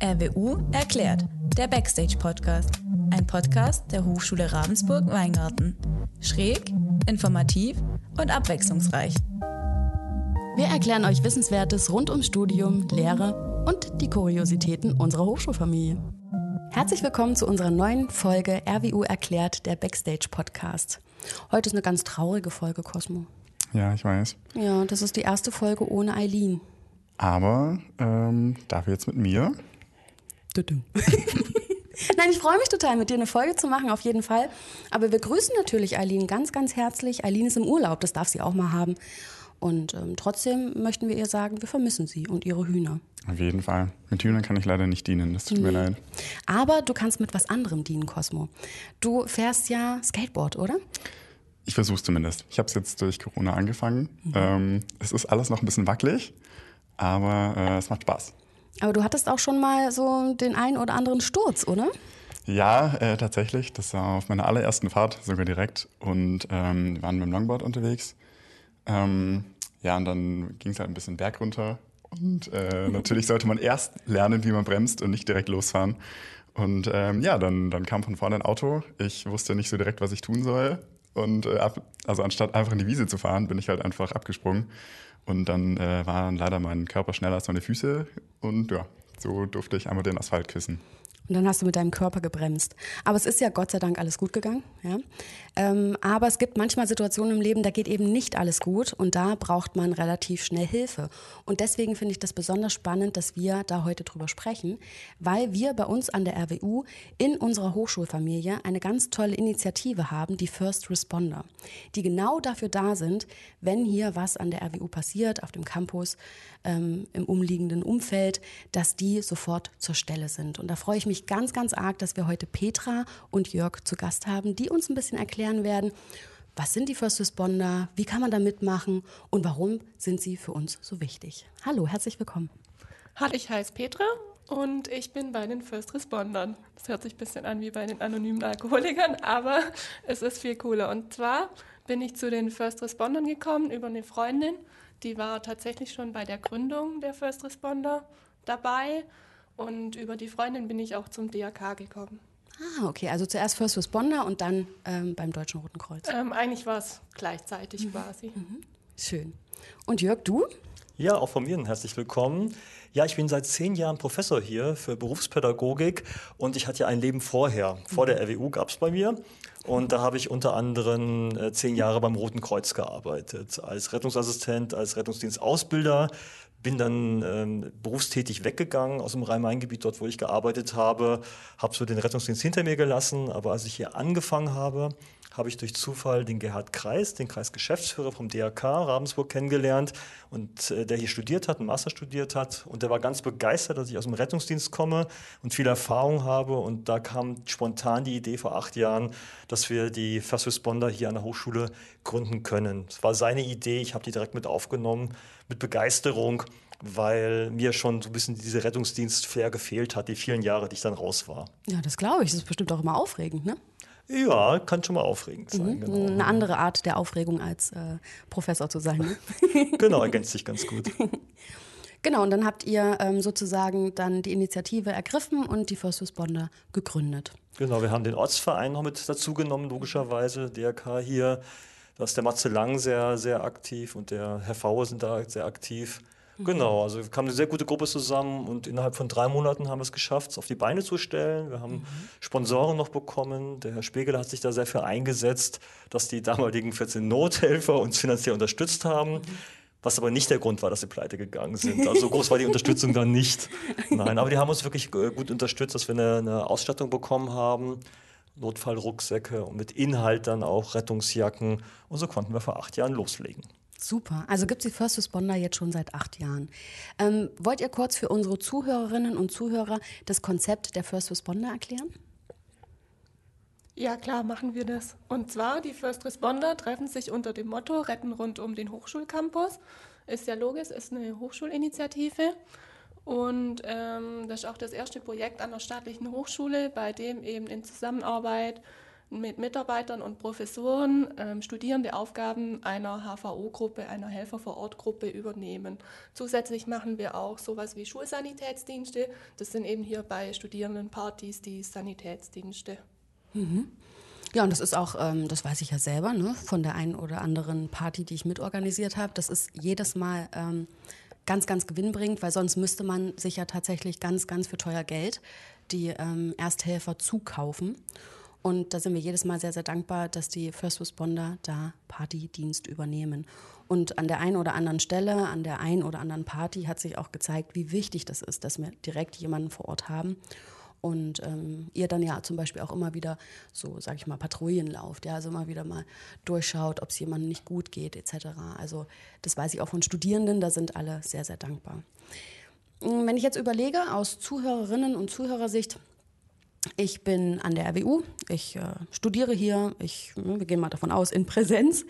RWU erklärt, der Backstage-Podcast. Ein Podcast der Hochschule Ravensburg-Weingarten. Schräg, informativ und abwechslungsreich. Wir erklären euch Wissenswertes rund ums Studium, Lehre und die Kuriositäten unserer Hochschulfamilie. Herzlich willkommen zu unserer neuen Folge RWU erklärt, der Backstage-Podcast. Heute ist eine ganz traurige Folge, Cosmo. Ja, ich weiß. Ja, das ist die erste Folge ohne Eileen. Aber ähm, dafür jetzt mit mir. Nein, ich freue mich total, mit dir eine Folge zu machen, auf jeden Fall. Aber wir grüßen natürlich Eileen ganz, ganz herzlich. Eileen ist im Urlaub, das darf sie auch mal haben. Und ähm, trotzdem möchten wir ihr sagen, wir vermissen sie und ihre Hühner. Auf jeden Fall. Mit Hühnern kann ich leider nicht dienen, das tut nee. mir leid. Aber du kannst mit was anderem dienen, Cosmo. Du fährst ja Skateboard, oder? Ich versuche zumindest. Ich habe es jetzt durch Corona angefangen. Mhm. Ähm, es ist alles noch ein bisschen wackelig, aber äh, es macht Spaß. Aber du hattest auch schon mal so den einen oder anderen Sturz, oder? Ja, äh, tatsächlich. Das war auf meiner allerersten Fahrt sogar direkt. Und ähm, wir waren mit dem Longboard unterwegs. Ähm, ja, und dann ging es halt ein bisschen Berg runter. Und äh, natürlich sollte man erst lernen, wie man bremst und nicht direkt losfahren. Und ähm, ja, dann, dann kam von vorne ein Auto. Ich wusste nicht so direkt, was ich tun soll. Und äh, ab, also anstatt einfach in die Wiese zu fahren, bin ich halt einfach abgesprungen. Und dann äh, war leider mein Körper schneller als meine Füße. Und ja, so durfte ich einmal den Asphalt küssen. Und dann hast du mit deinem Körper gebremst. Aber es ist ja Gott sei Dank alles gut gegangen. Ja? Ähm, aber es gibt manchmal Situationen im Leben, da geht eben nicht alles gut und da braucht man relativ schnell Hilfe. Und deswegen finde ich das besonders spannend, dass wir da heute drüber sprechen, weil wir bei uns an der RWU in unserer Hochschulfamilie eine ganz tolle Initiative haben, die First Responder, die genau dafür da sind, wenn hier was an der RWU passiert, auf dem Campus, ähm, im umliegenden Umfeld, dass die sofort zur Stelle sind. Und da freue ich mich ganz, ganz arg, dass wir heute Petra und Jörg zu Gast haben, die uns ein bisschen erklären werden, was sind die First Responder, wie kann man da mitmachen und warum sind sie für uns so wichtig. Hallo, herzlich willkommen. Hallo, ich heiße Petra und ich bin bei den First Respondern. Das hört sich ein bisschen an wie bei den anonymen Alkoholikern, aber es ist viel cooler. Und zwar bin ich zu den First Respondern gekommen über eine Freundin, die war tatsächlich schon bei der Gründung der First Responder dabei und über die Freundin bin ich auch zum DRK gekommen. Ah, okay. Also zuerst First Responder und dann ähm, beim Deutschen Roten Kreuz. Ähm, eigentlich war es gleichzeitig mhm. quasi. Mhm. Schön. Und Jörg, du? Ja, auch von mir herzlich willkommen. Ja, ich bin seit zehn Jahren Professor hier für Berufspädagogik und ich hatte ja ein Leben vorher. Vor der RWU gab es bei mir und da habe ich unter anderem äh, zehn Jahre beim Roten Kreuz gearbeitet, als Rettungsassistent, als Rettungsdienstausbilder. Bin dann ähm, berufstätig weggegangen aus dem Rhein-Main-Gebiet, dort wo ich gearbeitet habe, habe so den Rettungsdienst hinter mir gelassen. Aber als ich hier angefangen habe, habe ich durch Zufall den Gerhard Kreis, den Kreisgeschäftsführer vom DRK Ravensburg kennengelernt und äh, der hier studiert hat, einen Master studiert hat und der war ganz begeistert, dass ich aus dem Rettungsdienst komme und viel Erfahrung habe und da kam spontan die Idee vor acht Jahren, dass wir die First Responder hier an der Hochschule gründen können. Es war seine Idee, ich habe die direkt mit aufgenommen, mit Begeisterung weil mir schon so ein bisschen diese Rettungsdienst-Flair gefehlt hat, die vielen Jahre, die ich dann raus war. Ja, das glaube ich. Das ist bestimmt auch immer aufregend, ne? Ja, kann schon mal aufregend sein. Mhm. Genau. Eine andere Art der Aufregung als äh, Professor zu sein. Ne? genau, ergänzt sich ganz gut. Genau, und dann habt ihr ähm, sozusagen dann die Initiative ergriffen und die First Responder gegründet. Genau, wir haben den Ortsverein noch mit dazu genommen, logischerweise, DRK hier. Da ist der Matze Lang sehr, sehr aktiv und der Herr Fauer sind da sehr aktiv. Genau, also wir kamen eine sehr gute Gruppe zusammen und innerhalb von drei Monaten haben wir es geschafft, es auf die Beine zu stellen. Wir haben mhm. Sponsoren noch bekommen. Der Herr Spiegel hat sich da sehr für eingesetzt, dass die damaligen 14 Nothelfer uns finanziell unterstützt haben. Mhm. Was aber nicht der Grund war, dass sie pleite gegangen sind. Also so groß war die Unterstützung dann nicht. Nein, aber die haben uns wirklich äh, gut unterstützt, dass wir eine, eine Ausstattung bekommen haben. Notfallrucksäcke und mit Inhalt dann auch Rettungsjacken. Und so konnten wir vor acht Jahren loslegen. Super. Also gibt es die First Responder jetzt schon seit acht Jahren. Ähm, wollt ihr kurz für unsere Zuhörerinnen und Zuhörer das Konzept der First Responder erklären? Ja, klar, machen wir das. Und zwar, die First Responder treffen sich unter dem Motto Retten rund um den Hochschulcampus. Ist ja logisch, ist eine Hochschulinitiative. Und ähm, das ist auch das erste Projekt an der staatlichen Hochschule, bei dem eben in Zusammenarbeit mit Mitarbeitern und Professoren ähm, Studierende Aufgaben einer HVO-Gruppe, einer Helfer-vor-Ort-Gruppe übernehmen. Zusätzlich machen wir auch sowas wie Schulsanitätsdienste. Das sind eben hier bei Studierendenpartys die Sanitätsdienste. Mhm. Ja, und das ist auch, ähm, das weiß ich ja selber, ne, von der einen oder anderen Party, die ich mitorganisiert habe. Das ist jedes Mal ähm, ganz, ganz gewinnbringend, weil sonst müsste man sich ja tatsächlich ganz, ganz für teuer Geld die ähm, Ersthelfer zukaufen. Und da sind wir jedes Mal sehr, sehr dankbar, dass die First Responder da Partydienst übernehmen. Und an der einen oder anderen Stelle, an der einen oder anderen Party hat sich auch gezeigt, wie wichtig das ist, dass wir direkt jemanden vor Ort haben. Und ähm, ihr dann ja zum Beispiel auch immer wieder so, sag ich mal, Patrouillen lauft, ja, also immer wieder mal durchschaut, ob es jemandem nicht gut geht, etc. Also das weiß ich auch von Studierenden, da sind alle sehr, sehr dankbar. Wenn ich jetzt überlege, aus Zuhörerinnen und Zuhörersicht, ich bin an der RWU, ich äh, studiere hier, ich, wir gehen mal davon aus, in Präsenz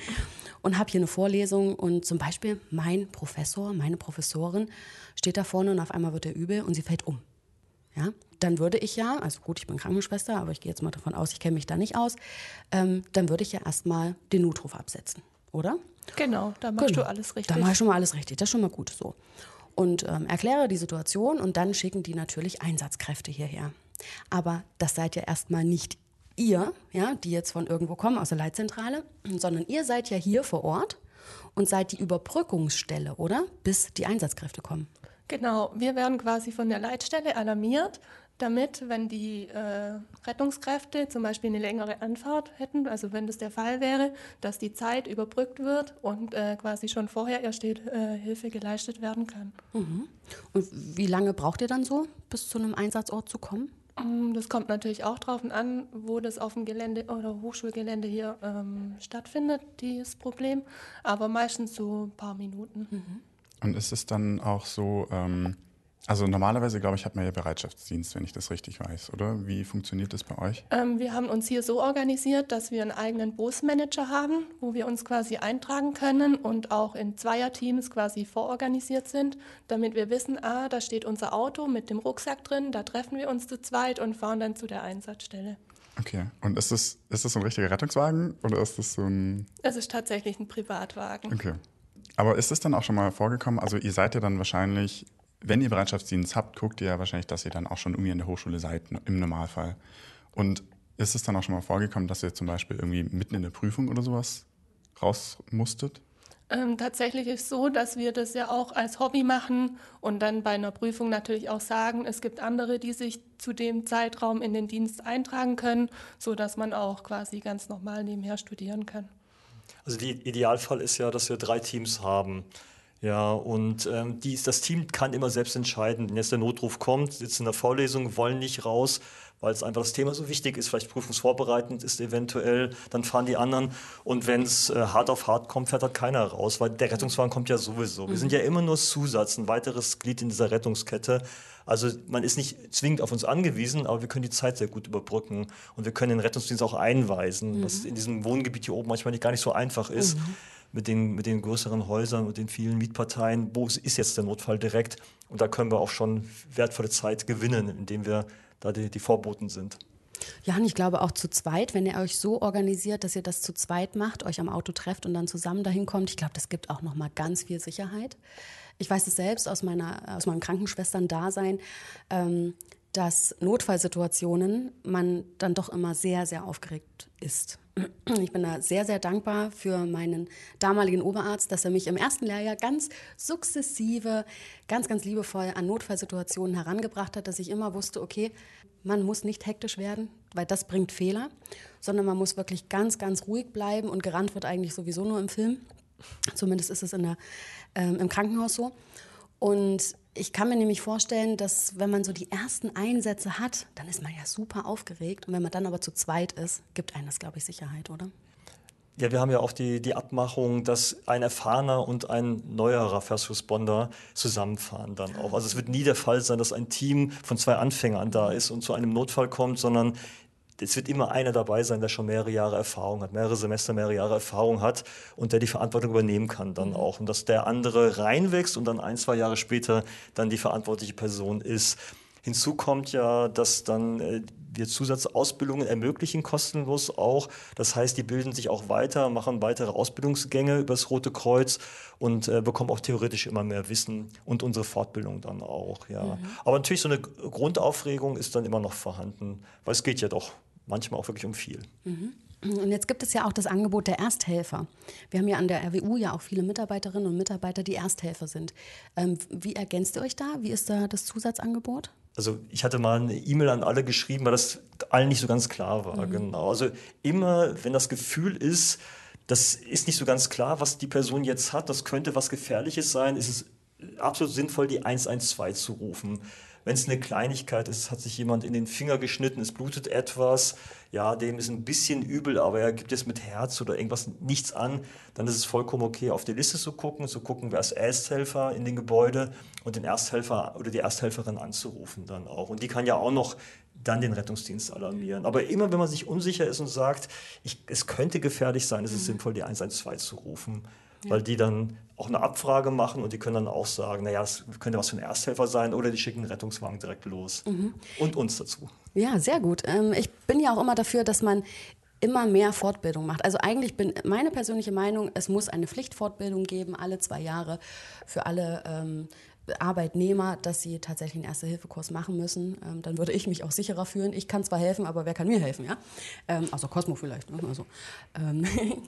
und habe hier eine Vorlesung und zum Beispiel mein Professor, meine Professorin steht da vorne und auf einmal wird er übel und sie fällt um. Ja, dann würde ich ja, also gut, ich bin Krankenschwester, aber ich gehe jetzt mal davon aus, ich kenne mich da nicht aus, ähm, dann würde ich ja erstmal den Notruf absetzen, oder? Genau, da machst genau. du alles richtig. Da mache ich schon mal alles richtig, das ist schon mal gut so. Und ähm, erkläre die Situation und dann schicken die natürlich Einsatzkräfte hierher. Aber das seid ja erstmal nicht ihr, ja, die jetzt von irgendwo kommen, aus der Leitzentrale, sondern ihr seid ja hier vor Ort und seid die Überbrückungsstelle, oder? Bis die Einsatzkräfte kommen. Genau, wir werden quasi von der Leitstelle alarmiert, damit, wenn die äh, Rettungskräfte zum Beispiel eine längere Anfahrt hätten, also wenn das der Fall wäre, dass die Zeit überbrückt wird und äh, quasi schon vorher erst äh, Hilfe geleistet werden kann. Mhm. Und wie lange braucht ihr dann so, bis zu einem Einsatzort zu kommen? Mm, das kommt natürlich auch darauf an, wo das auf dem Gelände oder Hochschulgelände hier ähm, stattfindet, dieses Problem. Aber meistens so ein paar Minuten. Mhm. Und ist es dann auch so, ähm, also normalerweise, glaube ich, hat man ja Bereitschaftsdienst, wenn ich das richtig weiß, oder? Wie funktioniert das bei euch? Ähm, wir haben uns hier so organisiert, dass wir einen eigenen Bootsmanager haben, wo wir uns quasi eintragen können und auch in Zweierteams quasi vororganisiert sind, damit wir wissen, ah, da steht unser Auto mit dem Rucksack drin, da treffen wir uns zu zweit und fahren dann zu der Einsatzstelle. Okay, und ist das, ist das so ein richtiger Rettungswagen oder ist das so ein... Es ist tatsächlich ein Privatwagen. Okay. Aber ist es dann auch schon mal vorgekommen, also ihr seid ja dann wahrscheinlich wenn ihr Bereitschaftsdienst habt, guckt ihr ja wahrscheinlich, dass ihr dann auch schon irgendwie in der Hochschule seid, im Normalfall. Und ist es dann auch schon mal vorgekommen, dass ihr zum Beispiel irgendwie mitten in der Prüfung oder sowas raus musstet? Ähm, tatsächlich ist es so, dass wir das ja auch als Hobby machen und dann bei einer Prüfung natürlich auch sagen, es gibt andere, die sich zu dem Zeitraum in den Dienst eintragen können, sodass man auch quasi ganz normal nebenher studieren kann. Also der Idealfall ist ja, dass wir drei Teams haben. Ja, und ähm, die, das Team kann immer selbst entscheiden, wenn jetzt der Notruf kommt, sitzen in der Vorlesung, wollen nicht raus, weil es einfach das Thema so wichtig ist, vielleicht prüfungsvorbereitend ist eventuell, dann fahren die anderen. Und wenn es äh, hart auf hart kommt, fährt halt keiner raus, weil der Rettungswagen kommt ja sowieso. Wir sind ja immer nur Zusatz, ein weiteres Glied in dieser Rettungskette. Also man ist nicht zwingend auf uns angewiesen, aber wir können die Zeit sehr gut überbrücken und wir können den Rettungsdienst auch einweisen, mhm. was in diesem Wohngebiet hier oben manchmal nicht, gar nicht so einfach ist. Mhm mit den, mit den größeren Häusern und den vielen Mietparteien, wo ist jetzt der Notfall direkt? Und da können wir auch schon wertvolle Zeit gewinnen, indem wir da die, die Vorboten sind. Ja, und ich glaube auch zu zweit, wenn ihr euch so organisiert, dass ihr das zu zweit macht, euch am Auto trefft und dann zusammen dahin kommt, ich glaube, das gibt auch noch mal ganz viel Sicherheit. Ich weiß es selbst aus meiner aus meinem Krankenschwestern-Dasein. Ähm, dass Notfallsituationen man dann doch immer sehr, sehr aufgeregt ist. Ich bin da sehr, sehr dankbar für meinen damaligen Oberarzt, dass er mich im ersten Lehrjahr ganz sukzessive, ganz, ganz liebevoll an Notfallsituationen herangebracht hat, dass ich immer wusste, okay, man muss nicht hektisch werden, weil das bringt Fehler, sondern man muss wirklich ganz, ganz ruhig bleiben und gerannt wird eigentlich sowieso nur im Film. Zumindest ist es in der, ähm, im Krankenhaus so. Und ich kann mir nämlich vorstellen, dass wenn man so die ersten Einsätze hat, dann ist man ja super aufgeregt. Und wenn man dann aber zu zweit ist, gibt einem das, glaube ich, Sicherheit, oder? Ja, wir haben ja auch die, die Abmachung, dass ein erfahrener und ein neuerer First Responder zusammenfahren dann auch. Also es wird nie der Fall sein, dass ein Team von zwei Anfängern da ist und zu einem Notfall kommt, sondern es wird immer einer dabei sein, der schon mehrere Jahre Erfahrung hat, mehrere Semester, mehrere Jahre Erfahrung hat und der die Verantwortung übernehmen kann dann mhm. auch. Und dass der andere reinwächst und dann ein, zwei Jahre später dann die verantwortliche Person ist. Hinzu kommt ja, dass dann äh, wir Zusatzausbildungen ermöglichen, kostenlos auch. Das heißt, die bilden sich auch weiter, machen weitere Ausbildungsgänge übers Rote Kreuz und äh, bekommen auch theoretisch immer mehr Wissen und unsere Fortbildung dann auch. Ja. Mhm. Aber natürlich so eine Grundaufregung ist dann immer noch vorhanden, weil es geht ja doch manchmal auch wirklich um viel. Mhm. Und jetzt gibt es ja auch das Angebot der Ersthelfer. Wir haben ja an der RWU ja auch viele Mitarbeiterinnen und Mitarbeiter, die Ersthelfer sind. Ähm, wie ergänzt ihr euch da? Wie ist da das Zusatzangebot? Also ich hatte mal eine E-Mail an alle geschrieben, weil das allen nicht so ganz klar war. Mhm. Genau. Also immer, wenn das Gefühl ist, das ist nicht so ganz klar, was die Person jetzt hat, das könnte was Gefährliches sein, ist es absolut sinnvoll, die 112 zu rufen. Wenn es eine Kleinigkeit ist, hat sich jemand in den Finger geschnitten, es blutet etwas, ja, dem ist ein bisschen übel, aber er gibt es mit Herz oder irgendwas nichts an, dann ist es vollkommen okay, auf die Liste zu gucken, zu gucken, wer ist Ersthelfer in den Gebäude und den Ersthelfer oder die Ersthelferin anzurufen dann auch. Und die kann ja auch noch dann den Rettungsdienst alarmieren. Aber immer, wenn man sich unsicher ist und sagt, ich, es könnte gefährlich sein, ist es mhm. sinnvoll, die 112 zu rufen ja. weil die dann auch eine Abfrage machen und die können dann auch sagen, naja, es könnte was für ein Ersthelfer sein oder die schicken einen Rettungswagen direkt los mhm. und uns dazu. Ja, sehr gut. Ähm, ich bin ja auch immer dafür, dass man immer mehr Fortbildung macht. Also eigentlich bin meine persönliche Meinung, es muss eine Pflichtfortbildung geben, alle zwei Jahre für alle ähm, Arbeitnehmer, dass sie tatsächlich einen Erste-Hilfe-Kurs machen müssen. Ähm, dann würde ich mich auch sicherer fühlen. Ich kann zwar helfen, aber wer kann mir helfen? Ja? Ähm, also Cosmo vielleicht. Ne? Also, ähm,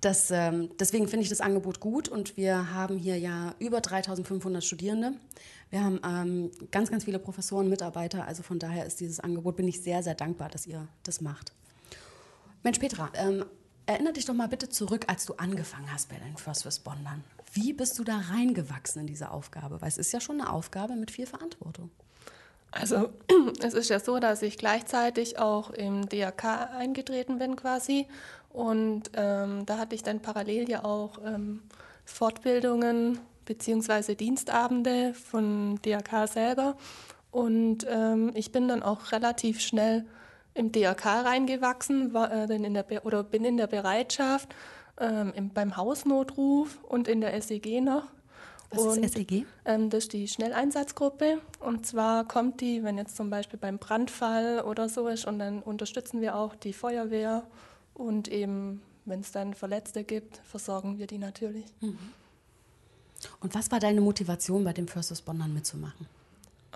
Das, ähm, deswegen finde ich das Angebot gut und wir haben hier ja über 3500 Studierende. Wir haben ähm, ganz, ganz viele Professoren, Mitarbeiter. Also von daher ist dieses Angebot, bin ich sehr, sehr dankbar, dass ihr das macht. Mensch, Petra, ähm, erinnere dich doch mal bitte zurück, als du angefangen hast bei den First Respondern. Wie bist du da reingewachsen in diese Aufgabe? Weil es ist ja schon eine Aufgabe mit viel Verantwortung. Also es ist ja so, dass ich gleichzeitig auch im DRK eingetreten bin quasi und ähm, da hatte ich dann parallel ja auch ähm, Fortbildungen bzw. Dienstabende von DRK selber. Und ähm, ich bin dann auch relativ schnell im DRK reingewachsen, war, äh, in der oder bin in der Bereitschaft, ähm, im, beim Hausnotruf und in der SEG noch. Was und, ist SEG? Ähm, das ist die Schnelleinsatzgruppe. Und zwar kommt die, wenn jetzt zum Beispiel beim Brandfall oder so ist, und dann unterstützen wir auch die Feuerwehr und eben, wenn es dann Verletzte gibt, versorgen wir die natürlich. Mhm. Und was war deine Motivation, bei dem First Respondern mitzumachen?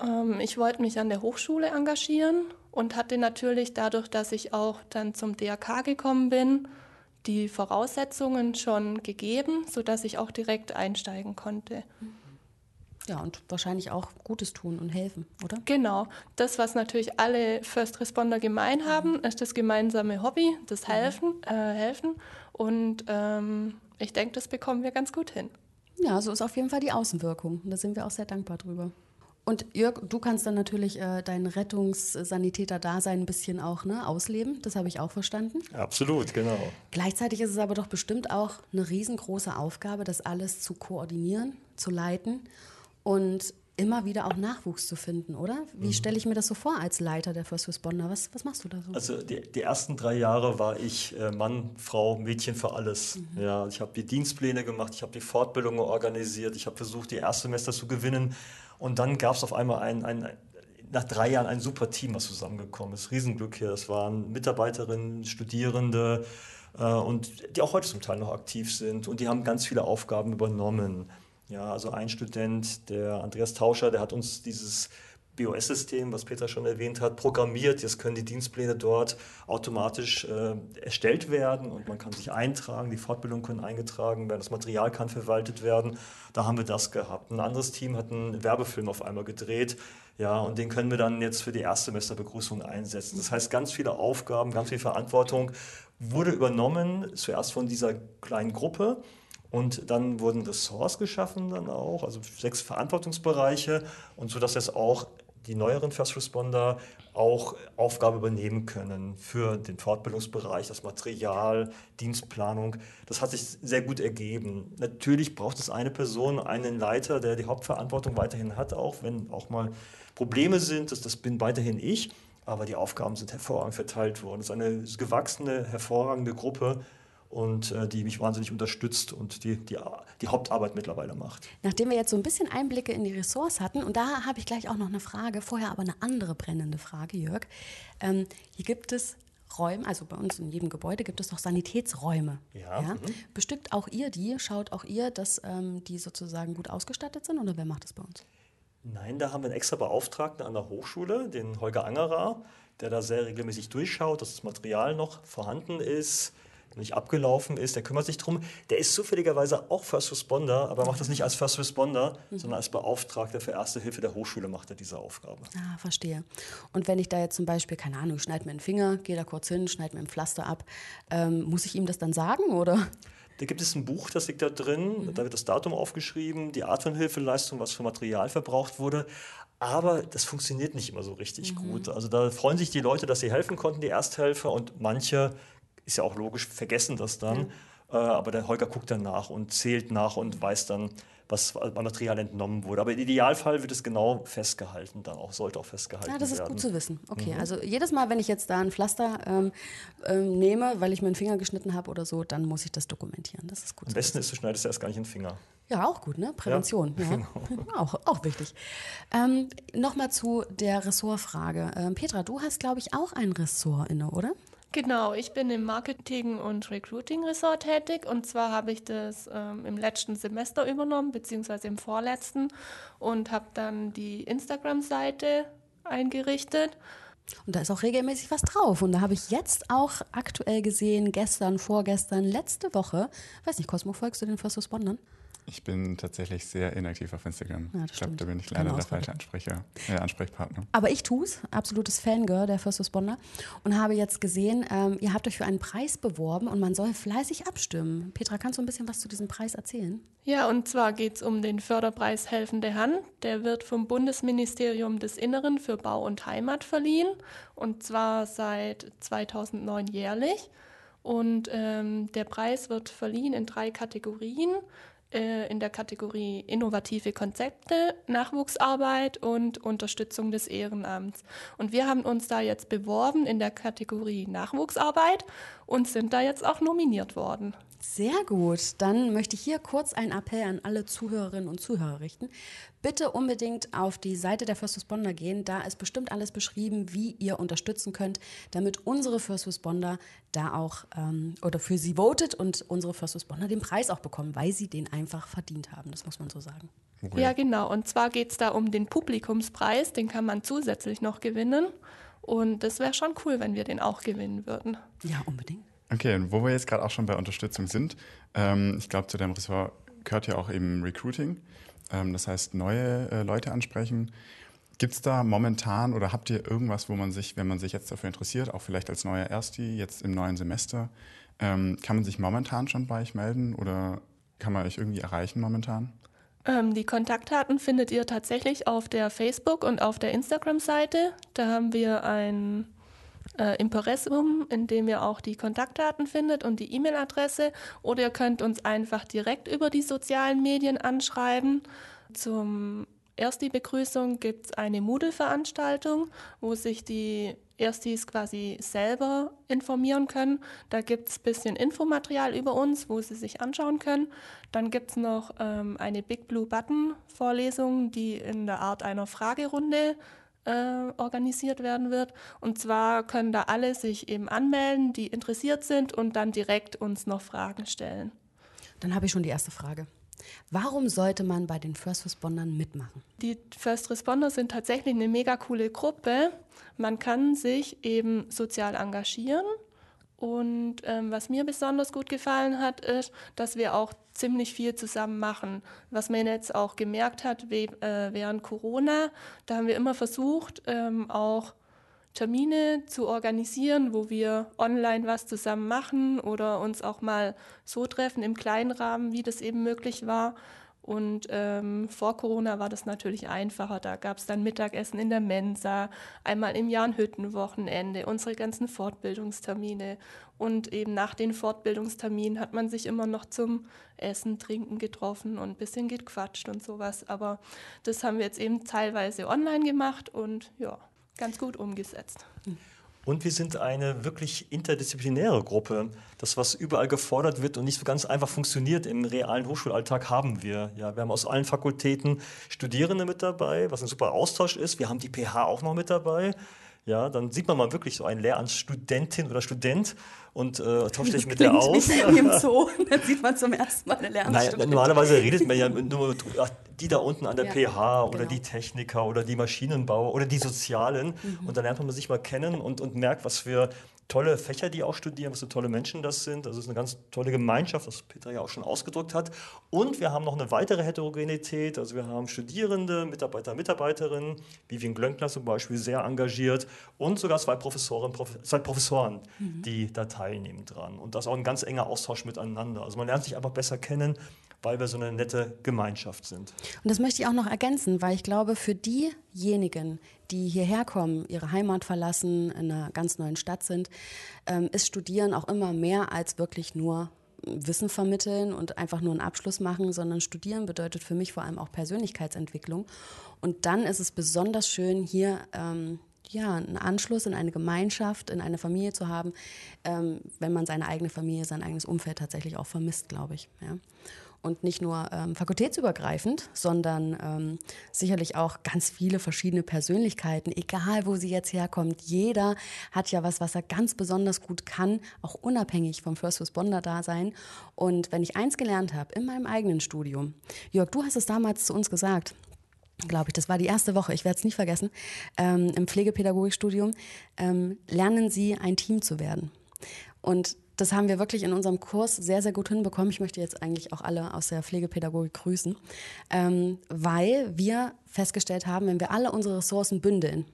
Ähm, ich wollte mich an der Hochschule engagieren und hatte natürlich dadurch, dass ich auch dann zum DRK gekommen bin, die Voraussetzungen schon gegeben, sodass ich auch direkt einsteigen konnte. Mhm. Ja, und wahrscheinlich auch Gutes tun und helfen, oder? Genau. Das, was natürlich alle First Responder gemein haben, ist das gemeinsame Hobby, das mhm. Helfen. Äh, helfen. Und ähm, ich denke, das bekommen wir ganz gut hin. Ja, so ist auf jeden Fall die Außenwirkung. Und da sind wir auch sehr dankbar drüber. Und Jörg, du kannst dann natürlich äh, dein Rettungssanitäter-Dasein ein bisschen auch ne, ausleben. Das habe ich auch verstanden. Absolut, genau. Gleichzeitig ist es aber doch bestimmt auch eine riesengroße Aufgabe, das alles zu koordinieren, zu leiten und immer wieder auch Nachwuchs zu finden, oder? Wie mhm. stelle ich mir das so vor als Leiter der First Responder? Was, was machst du da so? Also die, die ersten drei Jahre war ich äh, Mann, Frau, Mädchen für alles. Mhm. Ja, ich habe die Dienstpläne gemacht, ich habe die Fortbildungen organisiert, ich habe versucht, die Erstsemester zu gewinnen. Und dann gab es auf einmal ein, ein, nach drei Jahren ein super Team, was zusammengekommen ist. Riesenglück hier. Das waren Mitarbeiterinnen, Studierende äh, und die auch heute zum Teil noch aktiv sind. Und die haben ganz viele Aufgaben übernommen. Ja, also ein Student, der Andreas Tauscher, der hat uns dieses BOS-System, was Peter schon erwähnt hat, programmiert. Jetzt können die Dienstpläne dort automatisch äh, erstellt werden und man kann sich eintragen, die Fortbildungen können eingetragen werden, das Material kann verwaltet werden. Da haben wir das gehabt. Ein anderes Team hat einen Werbefilm auf einmal gedreht. Ja, und den können wir dann jetzt für die Erstsemesterbegrüßung einsetzen. Das heißt, ganz viele Aufgaben, ganz viel Verantwortung wurde übernommen, zuerst von dieser kleinen Gruppe und dann wurden Ressorts geschaffen dann auch, also sechs Verantwortungsbereiche und so dass jetzt auch die neueren First Responder auch Aufgabe übernehmen können für den Fortbildungsbereich, das Material, Dienstplanung. Das hat sich sehr gut ergeben. Natürlich braucht es eine Person, einen Leiter, der die Hauptverantwortung weiterhin hat, auch wenn auch mal Probleme sind. Das, das bin weiterhin ich, aber die Aufgaben sind hervorragend verteilt worden. Es ist eine gewachsene, hervorragende Gruppe und äh, die mich wahnsinnig unterstützt und die, die, die Hauptarbeit mittlerweile macht. Nachdem wir jetzt so ein bisschen Einblicke in die Ressorts hatten, und da habe ich gleich auch noch eine Frage, vorher aber eine andere brennende Frage, Jörg. Ähm, hier gibt es Räume, also bei uns in jedem Gebäude gibt es doch Sanitätsräume. Ja. ja? Mhm. Bestückt auch ihr die? Schaut auch ihr, dass ähm, die sozusagen gut ausgestattet sind oder wer macht das bei uns? Nein, da haben wir einen extra Beauftragten an der Hochschule, den Holger Angerer, der da sehr regelmäßig durchschaut, dass das Material noch vorhanden ist, nicht abgelaufen ist, der kümmert sich drum. Der ist zufälligerweise auch First Responder, aber macht das nicht als First Responder, mhm. sondern als Beauftragter für Erste Hilfe der Hochschule macht er diese Aufgabe. Ah, verstehe. Und wenn ich da jetzt zum Beispiel, keine Ahnung, schneide mir einen Finger, gehe da kurz hin, schneide mir ein Pflaster ab, ähm, muss ich ihm das dann sagen oder? Da gibt es ein Buch, das liegt da drin, mhm. da wird das Datum aufgeschrieben, die Art von Hilfeleistung, was für Material verbraucht wurde. Aber das funktioniert nicht immer so richtig mhm. gut. Also da freuen sich die Leute, dass sie helfen konnten, die Ersthelfer, und manche ist ja auch logisch, vergessen das dann. Ja. Äh, aber der Holger guckt dann nach und zählt nach und weiß dann, was an Material entnommen wurde. Aber im Idealfall wird es genau festgehalten, dann auch, sollte auch festgehalten werden. Ja, das ist werden. gut zu wissen. Okay, mhm. also jedes Mal, wenn ich jetzt da ein Pflaster ähm, ähm, nehme, weil ich mir einen Finger geschnitten habe oder so, dann muss ich das dokumentieren. Das ist gut. Am besten ist, du schneidest erst gar nicht den Finger. Ja, auch gut, ne? Prävention. Ja, ja. Genau. auch, auch wichtig. Ähm, Nochmal zu der Ressortfrage. Ähm, Petra, du hast, glaube ich, auch ein Ressort inne, oder? Genau, ich bin im Marketing- und Recruiting-Ressort tätig und zwar habe ich das ähm, im letzten Semester übernommen, beziehungsweise im vorletzten und habe dann die Instagram-Seite eingerichtet. Und da ist auch regelmäßig was drauf. Und da habe ich jetzt auch aktuell gesehen, gestern, vorgestern, letzte Woche, weiß nicht, Cosmo, folgst du den First Respondern? Ich bin tatsächlich sehr inaktiv auf Instagram. Ja, ich glaube, da bin ich leider der falsche Ansprecher, äh, Ansprechpartner. Aber ich tue es, absolutes Fangirl der First Responder und habe jetzt gesehen, ähm, ihr habt euch für einen Preis beworben und man soll fleißig abstimmen. Petra, kannst du ein bisschen was zu diesem Preis erzählen? Ja, und zwar geht es um den Förderpreis Helfende Hand. Der wird vom Bundesministerium des Inneren für Bau und Heimat verliehen und zwar seit 2009 jährlich. Und ähm, der Preis wird verliehen in drei Kategorien äh, in der Kategorie innovative Konzepte, Nachwuchsarbeit und Unterstützung des Ehrenamts. Und wir haben uns da jetzt beworben in der Kategorie Nachwuchsarbeit und sind da jetzt auch nominiert worden. Sehr gut. Dann möchte ich hier kurz einen Appell an alle Zuhörerinnen und Zuhörer richten. Bitte unbedingt auf die Seite der First Responder gehen. Da ist bestimmt alles beschrieben, wie ihr unterstützen könnt, damit unsere First Responder da auch ähm, oder für sie votet und unsere First Responder den Preis auch bekommen, weil sie den einfach verdient haben. Das muss man so sagen. Ja, genau. Und zwar geht es da um den Publikumspreis. Den kann man zusätzlich noch gewinnen. Und das wäre schon cool, wenn wir den auch gewinnen würden. Ja, unbedingt. Okay, und wo wir jetzt gerade auch schon bei Unterstützung sind, ähm, ich glaube, zu dem Ressort gehört ja auch eben Recruiting, das heißt neue äh, Leute ansprechen. Gibt es da momentan oder habt ihr irgendwas, wo man sich, wenn man sich jetzt dafür interessiert, auch vielleicht als neuer Ersti, jetzt im neuen Semester, ähm, kann man sich momentan schon bei euch melden oder kann man euch irgendwie erreichen momentan? Ähm, die Kontaktdaten findet ihr tatsächlich auf der Facebook- und auf der Instagram-Seite. Da haben wir ein äh, Impressum, in dem ihr auch die Kontaktdaten findet und die E-Mail-Adresse. Oder ihr könnt uns einfach direkt über die sozialen Medien anschreiben. Zum Ersti Begrüßung gibt es eine Moodle-Veranstaltung, wo sich die Erstis quasi selber informieren können. Da gibt es ein bisschen Infomaterial über uns, wo sie sich anschauen können. Dann gibt es noch ähm, eine Big Blue Button Vorlesung, die in der Art einer Fragerunde äh, organisiert werden wird. Und zwar können da alle sich eben anmelden, die interessiert sind und dann direkt uns noch Fragen stellen. Dann habe ich schon die erste Frage. Warum sollte man bei den First Respondern mitmachen? Die First Responder sind tatsächlich eine mega coole Gruppe. Man kann sich eben sozial engagieren und ähm, was mir besonders gut gefallen hat, ist, dass wir auch ziemlich viel zusammen machen. Was man jetzt auch gemerkt hat we äh, während Corona, da haben wir immer versucht, ähm, auch Termine zu organisieren, wo wir online was zusammen machen oder uns auch mal so treffen im kleinen Rahmen, wie das eben möglich war. Und ähm, vor Corona war das natürlich einfacher. Da gab es dann Mittagessen in der Mensa, einmal im Jahr ein Hüttenwochenende, unsere ganzen Fortbildungstermine. Und eben nach den Fortbildungsterminen hat man sich immer noch zum Essen, Trinken getroffen und ein bisschen gequatscht und sowas. Aber das haben wir jetzt eben teilweise online gemacht und ja, ganz gut umgesetzt. Und wir sind eine wirklich interdisziplinäre Gruppe. Das, was überall gefordert wird und nicht so ganz einfach funktioniert im realen Hochschulalltag, haben wir. Ja, wir haben aus allen Fakultäten Studierende mit dabei, was ein super Austausch ist. Wir haben die PH auch noch mit dabei. Ja, dann sieht man mal wirklich so einen Lehramtsstudentin oder Student und äh, tauscht sich mit der aus. Wie im Zoo, dann sieht man zum ersten Mal eine Lehramtsstudentin. Naja, normalerweise redet man ja nur mit die da unten an der ja, pH oder genau. die Techniker oder die Maschinenbauer oder die Sozialen mhm. und dann lernt man sich mal kennen und, und merkt, was für tolle Fächer, die auch studieren, was für tolle Menschen das sind. Also es ist eine ganz tolle Gemeinschaft, was Peter ja auch schon ausgedrückt hat. Und wir haben noch eine weitere Heterogenität. Also wir haben Studierende, Mitarbeiter, Mitarbeiterinnen, Vivian Glöckner zum Beispiel, sehr engagiert und sogar zwei Professoren, zwei Professoren, mhm. die da teilnehmen dran. Und das ist auch ein ganz enger Austausch miteinander. Also man lernt sich einfach besser kennen, weil wir so eine nette Gemeinschaft sind. Und das möchte ich auch noch ergänzen, weil ich glaube, für diejenigen, die hierher kommen, ihre Heimat verlassen, in einer ganz neuen Stadt sind, ähm, ist Studieren auch immer mehr als wirklich nur Wissen vermitteln und einfach nur einen Abschluss machen, sondern Studieren bedeutet für mich vor allem auch Persönlichkeitsentwicklung. Und dann ist es besonders schön, hier ähm, ja, einen Anschluss in eine Gemeinschaft, in eine Familie zu haben, ähm, wenn man seine eigene Familie, sein eigenes Umfeld tatsächlich auch vermisst, glaube ich. Ja und nicht nur ähm, fakultätsübergreifend, sondern ähm, sicherlich auch ganz viele verschiedene Persönlichkeiten, egal wo sie jetzt herkommt. Jeder hat ja was, was er ganz besonders gut kann, auch unabhängig vom First Responder-Dasein. Und wenn ich eins gelernt habe in meinem eigenen Studium, Jörg, du hast es damals zu uns gesagt, glaube ich, das war die erste Woche, ich werde es nicht vergessen, ähm, im Pflegepädagogikstudium, ähm, lernen Sie ein Team zu werden. Und das haben wir wirklich in unserem Kurs sehr, sehr gut hinbekommen. Ich möchte jetzt eigentlich auch alle aus der Pflegepädagogik grüßen, ähm, weil wir festgestellt haben, wenn wir alle unsere Ressourcen bündeln,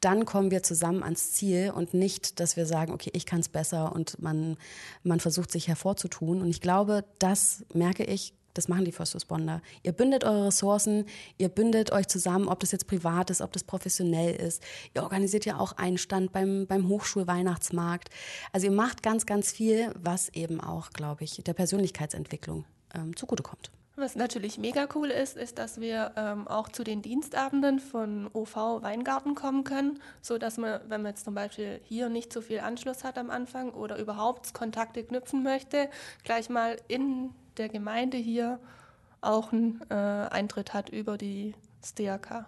dann kommen wir zusammen ans Ziel und nicht, dass wir sagen, okay, ich kann es besser und man, man versucht sich hervorzutun. Und ich glaube, das merke ich das machen die First Responder. Ihr bündet eure Ressourcen, ihr bündet euch zusammen, ob das jetzt privat ist, ob das professionell ist. Ihr organisiert ja auch einen Stand beim, beim Hochschulweihnachtsmarkt. Also ihr macht ganz, ganz viel, was eben auch, glaube ich, der Persönlichkeitsentwicklung ähm, zugutekommt. Was natürlich mega cool ist, ist, dass wir ähm, auch zu den Dienstabenden von OV Weingarten kommen können, so dass man, wenn man jetzt zum Beispiel hier nicht so viel Anschluss hat am Anfang oder überhaupt Kontakte knüpfen möchte, gleich mal in der Gemeinde hier auch einen äh, Eintritt hat über die STAK.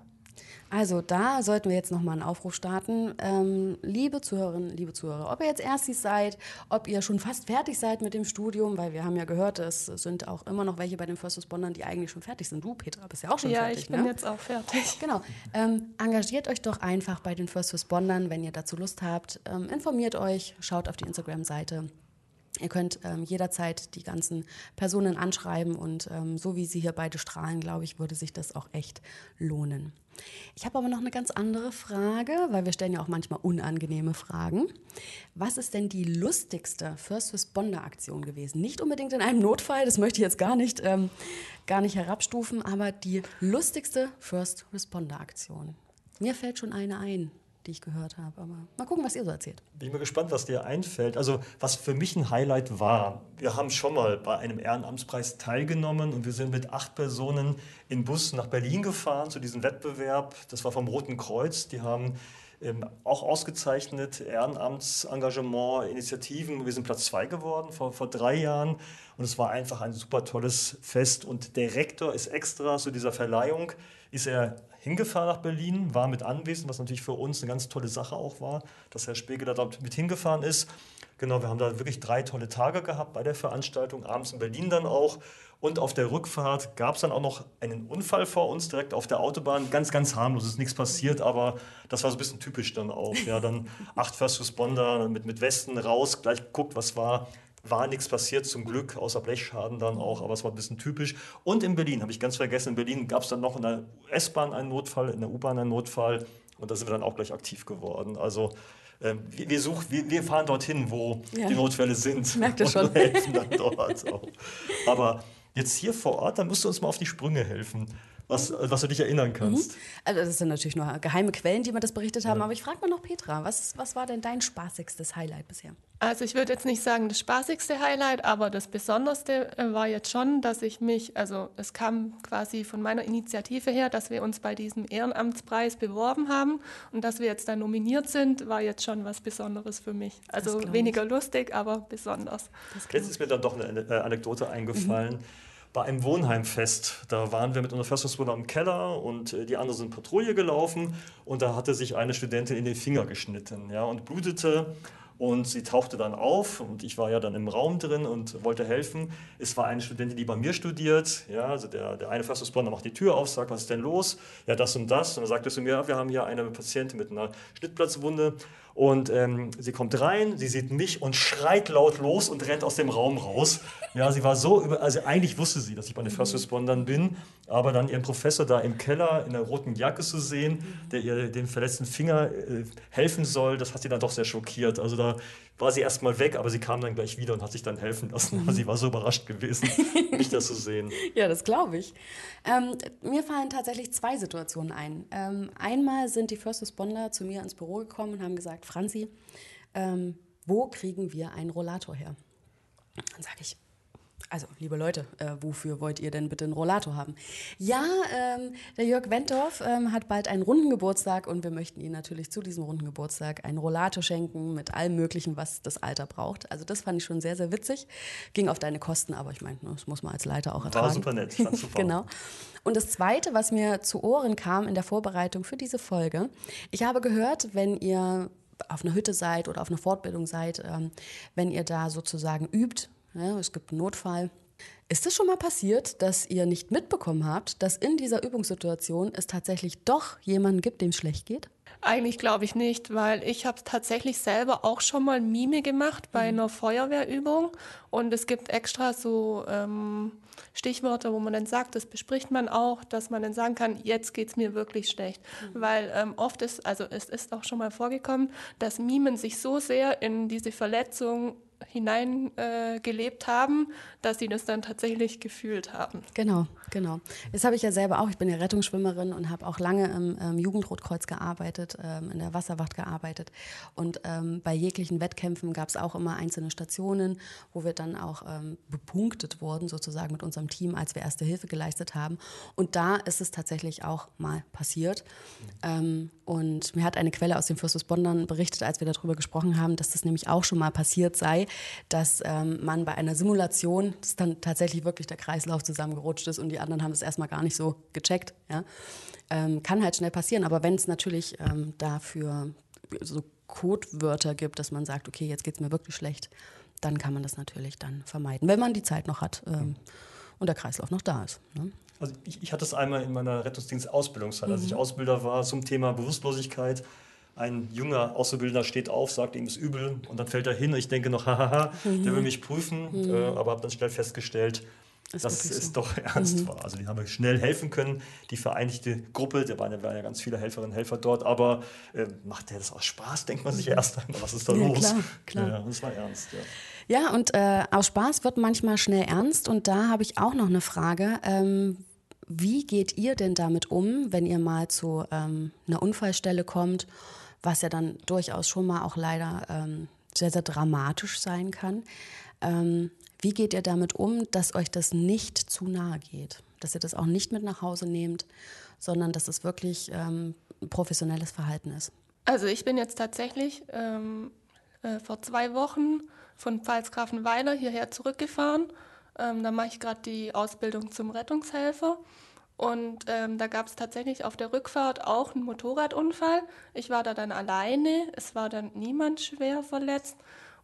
Also da sollten wir jetzt nochmal einen Aufruf starten. Ähm, liebe Zuhörerinnen, liebe Zuhörer, ob ihr jetzt Erstis seid, ob ihr schon fast fertig seid mit dem Studium, weil wir haben ja gehört, es sind auch immer noch welche bei den First Respondern, die eigentlich schon fertig sind. Du, Petra, bist ja auch schon ja, fertig. Ja, ich bin ne? jetzt auch fertig. Genau. Ähm, engagiert euch doch einfach bei den First Respondern, wenn ihr dazu Lust habt. Ähm, informiert euch, schaut auf die Instagram-Seite. Ihr könnt ähm, jederzeit die ganzen Personen anschreiben und ähm, so wie sie hier beide strahlen, glaube ich, würde sich das auch echt lohnen. Ich habe aber noch eine ganz andere Frage, weil wir stellen ja auch manchmal unangenehme Fragen. Was ist denn die lustigste First Responder Aktion gewesen? Nicht unbedingt in einem Notfall, das möchte ich jetzt gar nicht, ähm, gar nicht herabstufen, aber die lustigste First Responder Aktion. Mir fällt schon eine ein die ich gehört habe. Aber mal gucken, was ihr so erzählt. Bin ich mal gespannt, was dir einfällt. Also, was für mich ein Highlight war, wir haben schon mal bei einem Ehrenamtspreis teilgenommen und wir sind mit acht Personen in Bus nach Berlin gefahren zu diesem Wettbewerb. Das war vom Roten Kreuz. Die haben auch ausgezeichnet Ehrenamtsengagement, Initiativen. Wir sind Platz zwei geworden vor, vor drei Jahren und es war einfach ein super tolles Fest. Und der Rektor ist extra zu dieser Verleihung, ist er hingefahren nach Berlin, war mit anwesend, was natürlich für uns eine ganz tolle Sache auch war, dass Herr Spegel da dort mit hingefahren ist. Genau, wir haben da wirklich drei tolle Tage gehabt bei der Veranstaltung, abends in Berlin dann auch. Und auf der Rückfahrt gab es dann auch noch einen Unfall vor uns direkt auf der Autobahn. Ganz, ganz harmlos, ist nichts passiert, aber das war so ein bisschen typisch dann auch. Ja, dann acht First Responder mit, mit Westen raus, gleich geguckt, was war war nichts passiert, zum Glück, außer Blechschaden dann auch, aber es war ein bisschen typisch. Und in Berlin, habe ich ganz vergessen, in Berlin gab es dann noch in der S-Bahn einen Notfall, in der U-Bahn einen Notfall und da sind wir dann auch gleich aktiv geworden. Also wir, wir, such, wir, wir, fahren dorthin, wo ja. die Notfälle sind. Merkt ihr schon. Und helfen dann dort auch. Aber jetzt hier vor Ort, da musst du uns mal auf die Sprünge helfen. Was, was du dich erinnern kannst. Mhm. Also das sind natürlich nur geheime Quellen, die mir das berichtet haben, ja. aber ich frage mal noch Petra, was, was war denn dein spaßigstes Highlight bisher? Also ich würde jetzt nicht sagen das spaßigste Highlight, aber das Besonderste äh, war jetzt schon, dass ich mich, also es kam quasi von meiner Initiative her, dass wir uns bei diesem Ehrenamtspreis beworben haben und dass wir jetzt da nominiert sind, war jetzt schon was Besonderes für mich. Also weniger lustig, aber besonders. Jetzt ist mir dann doch eine äh, Anekdote eingefallen. Mhm bei einem Wohnheimfest. Da waren wir mit unserer Festungswohnung im Keller und äh, die anderen sind Patrouille gelaufen und da hatte sich eine Studentin in den Finger geschnitten ja, und blutete. Und sie tauchte dann auf und ich war ja dann im Raum drin und wollte helfen. Es war eine Studentin, die bei mir studiert. Ja, also der, der eine First Responder macht die Tür auf, sagt, was ist denn los? Ja, das und das. Und dann sagte sie mir, wir haben hier eine Patientin mit einer Schnittplatzwunde. Und ähm, sie kommt rein, sie sieht mich und schreit laut los und rennt aus dem Raum raus. Ja, sie war so über, also eigentlich wusste sie, dass ich bei den First Respondern bin, aber dann ihren Professor da im Keller in der roten Jacke zu sehen, der ihr den verletzten Finger äh, helfen soll, das hat sie dann doch sehr schockiert. Also da war sie erstmal weg, aber sie kam dann gleich wieder und hat sich dann helfen lassen. Mhm. Sie war so überrascht gewesen, mich das zu sehen. Ja, das glaube ich. Ähm, mir fallen tatsächlich zwei Situationen ein. Ähm, einmal sind die First Responder zu mir ins Büro gekommen und haben gesagt, Franzi, ähm, wo kriegen wir einen Rollator her? Dann sage ich, also, liebe Leute, äh, wofür wollt ihr denn bitte einen Rollator haben? Ja, ähm, der Jörg Wentorf ähm, hat bald einen runden Geburtstag und wir möchten ihm natürlich zu diesem runden Geburtstag einen Rollator schenken mit allem Möglichen, was das Alter braucht. Also, das fand ich schon sehr, sehr witzig. Ging auf deine Kosten, aber ich meine, das muss man als Leiter auch ertragen. War super nett, fand super. genau. Und das Zweite, was mir zu Ohren kam in der Vorbereitung für diese Folge, ich habe gehört, wenn ihr auf einer Hütte seid oder auf einer Fortbildung seid, ähm, wenn ihr da sozusagen übt, ja, es gibt einen Notfall. Ist es schon mal passiert, dass ihr nicht mitbekommen habt, dass in dieser Übungssituation es tatsächlich doch jemanden gibt, dem es schlecht geht? Eigentlich glaube ich nicht, weil ich habe tatsächlich selber auch schon mal Mime gemacht bei mhm. einer Feuerwehrübung und es gibt extra so ähm, Stichworte, wo man dann sagt, das bespricht man auch, dass man dann sagen kann, jetzt geht es mir wirklich schlecht. Mhm. Weil ähm, oft ist, also es ist auch schon mal vorgekommen, dass Mimen sich so sehr in diese Verletzung hineingelebt äh, haben, dass sie das dann tatsächlich gefühlt haben. Genau, genau. Das habe ich ja selber auch. Ich bin ja Rettungsschwimmerin und habe auch lange im ähm, Jugendrotkreuz gearbeitet, ähm, in der Wasserwacht gearbeitet. Und ähm, bei jeglichen Wettkämpfen gab es auch immer einzelne Stationen, wo wir dann auch ähm, bepunktet wurden, sozusagen mit unserem Team, als wir erste Hilfe geleistet haben. Und da ist es tatsächlich auch mal passiert. Mhm. und mir hat eine Quelle aus den Fürstes Bondern berichtet, als wir darüber gesprochen haben, dass das nämlich auch schon mal passiert sei dass ähm, man bei einer Simulation, dass dann tatsächlich wirklich der Kreislauf zusammengerutscht ist und die anderen haben es erstmal gar nicht so gecheckt. Ja? Ähm, kann halt schnell passieren, aber wenn es natürlich ähm, dafür so Codewörter gibt, dass man sagt, okay, jetzt geht es mir wirklich schlecht, dann kann man das natürlich dann vermeiden, wenn man die Zeit noch hat ähm, und der Kreislauf noch da ist. Ne? Also ich, ich, hatte es einmal in meiner Rettungsdienst-Ausbildungszeit, als ich mhm. Ausbilder war zum Thema Bewusstlosigkeit ein junger Auszubildender steht auf, sagt, ihm ist übel und dann fällt er hin. Ich denke noch, hahaha, mhm. der will mich prüfen, mhm. äh, aber habe dann schnell festgestellt, ist dass es so. doch ernst mhm. war. Also die haben mir schnell helfen können. Die vereinigte Gruppe, da waren, waren ja ganz viele Helferinnen und Helfer dort, aber äh, macht der das aus Spaß, denkt man sich erst einmal, was ist da ja, los? Klar, klar. Ja, das war ernst, ja. Ja, und äh, aus Spaß wird manchmal schnell ernst. Und da habe ich auch noch eine Frage. Ähm, wie geht ihr denn damit um, wenn ihr mal zu ähm, einer Unfallstelle kommt was ja dann durchaus schon mal auch leider ähm, sehr, sehr dramatisch sein kann. Ähm, wie geht ihr damit um, dass euch das nicht zu nahe geht? Dass ihr das auch nicht mit nach Hause nehmt, sondern dass es wirklich ähm, professionelles Verhalten ist? Also ich bin jetzt tatsächlich ähm, äh, vor zwei Wochen von Pfalzgrafenweiler hierher zurückgefahren. Ähm, da mache ich gerade die Ausbildung zum Rettungshelfer. Und ähm, da gab es tatsächlich auf der Rückfahrt auch einen Motorradunfall. Ich war da dann alleine, es war dann niemand schwer verletzt.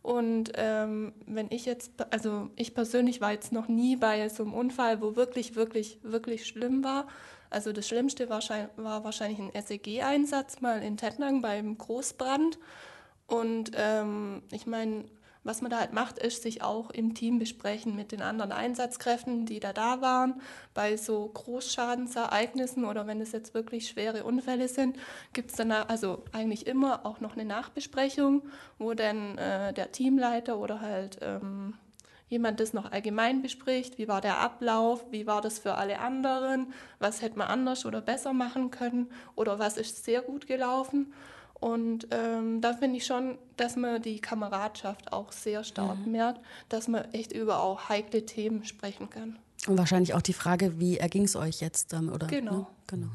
Und ähm, wenn ich jetzt, also ich persönlich war jetzt noch nie bei so einem Unfall, wo wirklich, wirklich, wirklich schlimm war. Also das Schlimmste war, war wahrscheinlich ein SEG-Einsatz mal in Tettnang beim Großbrand. Und ähm, ich meine, was man da halt macht, ist sich auch im Team besprechen mit den anderen Einsatzkräften, die da da waren. Bei so Großschadensereignissen oder wenn es jetzt wirklich schwere Unfälle sind, gibt es dann also eigentlich immer auch noch eine Nachbesprechung, wo dann äh, der Teamleiter oder halt ähm, jemand das noch allgemein bespricht, wie war der Ablauf, wie war das für alle anderen, was hätte man anders oder besser machen können oder was ist sehr gut gelaufen. Und ähm, da finde ich schon, dass man die Kameradschaft auch sehr stark mhm. merkt, dass man echt über auch heikle Themen sprechen kann. Und wahrscheinlich auch die Frage, wie erging es euch jetzt, ähm, oder? Genau. Ne? genau.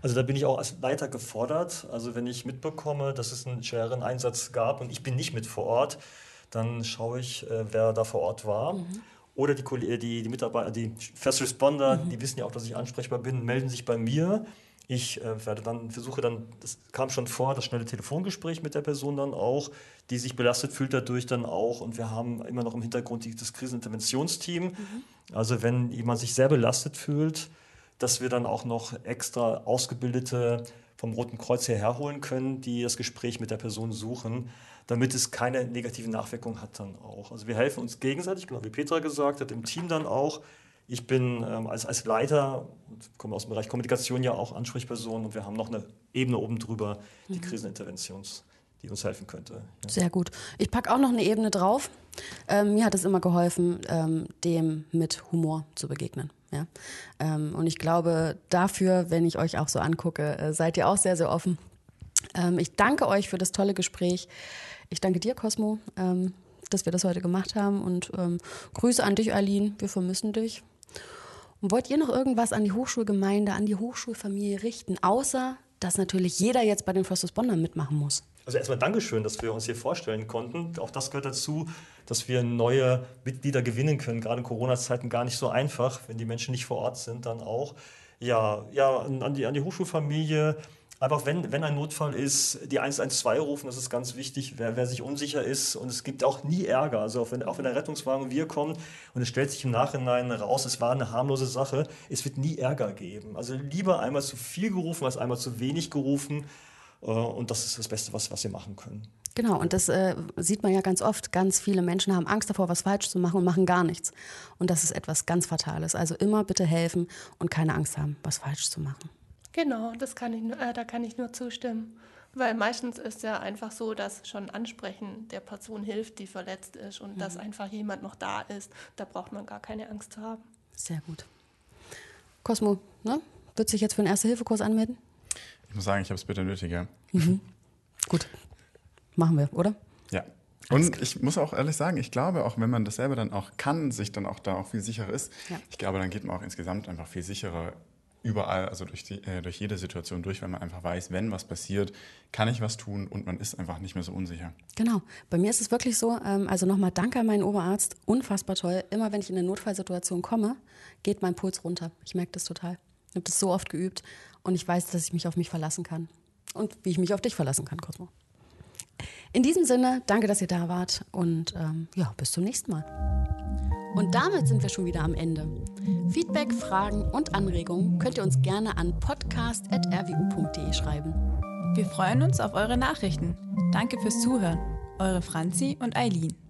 Also da bin ich auch als Leiter gefordert. Also wenn ich mitbekomme, dass es einen schweren Einsatz gab und ich bin nicht mit vor Ort, dann schaue ich, äh, wer da vor Ort war. Mhm. Oder die, die, die, Mitarbeiter, die First Responder, mhm. die wissen ja auch, dass ich ansprechbar bin, melden sich bei mir. Ich äh, werde dann, versuche dann, das kam schon vor, das schnelle Telefongespräch mit der Person dann auch, die sich belastet fühlt dadurch dann auch. Und wir haben immer noch im Hintergrund das Kriseninterventionsteam. Mhm. Also wenn jemand sich sehr belastet fühlt, dass wir dann auch noch extra ausgebildete vom Roten Kreuz hierher holen können, die das Gespräch mit der Person suchen, damit es keine negativen Nachwirkungen hat dann auch. Also wir helfen uns gegenseitig, genau wie Petra gesagt hat, im Team dann auch. Ich bin ähm, als, als Leiter, komme aus dem Bereich Kommunikation ja auch Ansprechperson und wir haben noch eine Ebene oben drüber, die mhm. Kriseninterventions, die uns helfen könnte. Ja. Sehr gut. Ich packe auch noch eine Ebene drauf. Ähm, mir hat es immer geholfen, ähm, dem mit Humor zu begegnen. Ja? Ähm, und ich glaube, dafür, wenn ich euch auch so angucke, äh, seid ihr auch sehr, sehr offen. Ähm, ich danke euch für das tolle Gespräch. Ich danke dir, Cosmo, ähm, dass wir das heute gemacht haben. Und Grüße an dich, Aline. Wir vermissen dich. Und wollt ihr noch irgendwas an die Hochschulgemeinde, an die Hochschulfamilie richten, außer dass natürlich jeder jetzt bei den First Respondern mitmachen muss? Also erstmal Dankeschön, dass wir uns hier vorstellen konnten. Auch das gehört dazu, dass wir neue Mitglieder gewinnen können. Gerade in Corona-Zeiten gar nicht so einfach, wenn die Menschen nicht vor Ort sind, dann auch. Ja, ja an, die, an die Hochschulfamilie. Einfach wenn, wenn ein Notfall ist, die 112 rufen, das ist ganz wichtig, wer, wer sich unsicher ist. Und es gibt auch nie Ärger. Also auch wenn, auch wenn der Rettungswagen und wir kommen und es stellt sich im Nachhinein raus, es war eine harmlose Sache, es wird nie Ärger geben. Also lieber einmal zu viel gerufen als einmal zu wenig gerufen. Äh, und das ist das Beste, was, was wir machen können. Genau, und das äh, sieht man ja ganz oft. Ganz viele Menschen haben Angst davor, was falsch zu machen und machen gar nichts. Und das ist etwas ganz Fatales. Also immer bitte helfen und keine Angst haben, was falsch zu machen. Genau, das kann ich, äh, da kann ich nur zustimmen. Weil meistens ist ja einfach so, dass schon Ansprechen der Person hilft, die verletzt ist und mhm. dass einfach jemand noch da ist. Da braucht man gar keine Angst zu haben. Sehr gut. Cosmo, ne? Wird sich jetzt für einen Erste-Hilfe-Kurs anmelden? Ich muss sagen, ich habe es bitte nötiger. Mhm. Gut. Machen wir, oder? Ja. Und ich muss auch ehrlich sagen, ich glaube, auch wenn man das selber dann auch kann, sich dann auch da auch viel sicherer ist, ja. ich glaube, dann geht man auch insgesamt einfach viel sicherer überall, also durch, die, äh, durch jede Situation durch, weil man einfach weiß, wenn was passiert, kann ich was tun und man ist einfach nicht mehr so unsicher. Genau. Bei mir ist es wirklich so, ähm, also nochmal danke an meinen Oberarzt, unfassbar toll. Immer wenn ich in eine Notfallsituation komme, geht mein Puls runter. Ich merke das total. Ich habe das so oft geübt und ich weiß, dass ich mich auf mich verlassen kann. Und wie ich mich auf dich verlassen kann, Cosmo. In diesem Sinne, danke, dass ihr da wart und ähm, ja, bis zum nächsten Mal. Und damit sind wir schon wieder am Ende. Feedback, Fragen und Anregungen könnt ihr uns gerne an podcast.rwu.de schreiben. Wir freuen uns auf eure Nachrichten. Danke fürs Zuhören. Eure Franzi und Eileen.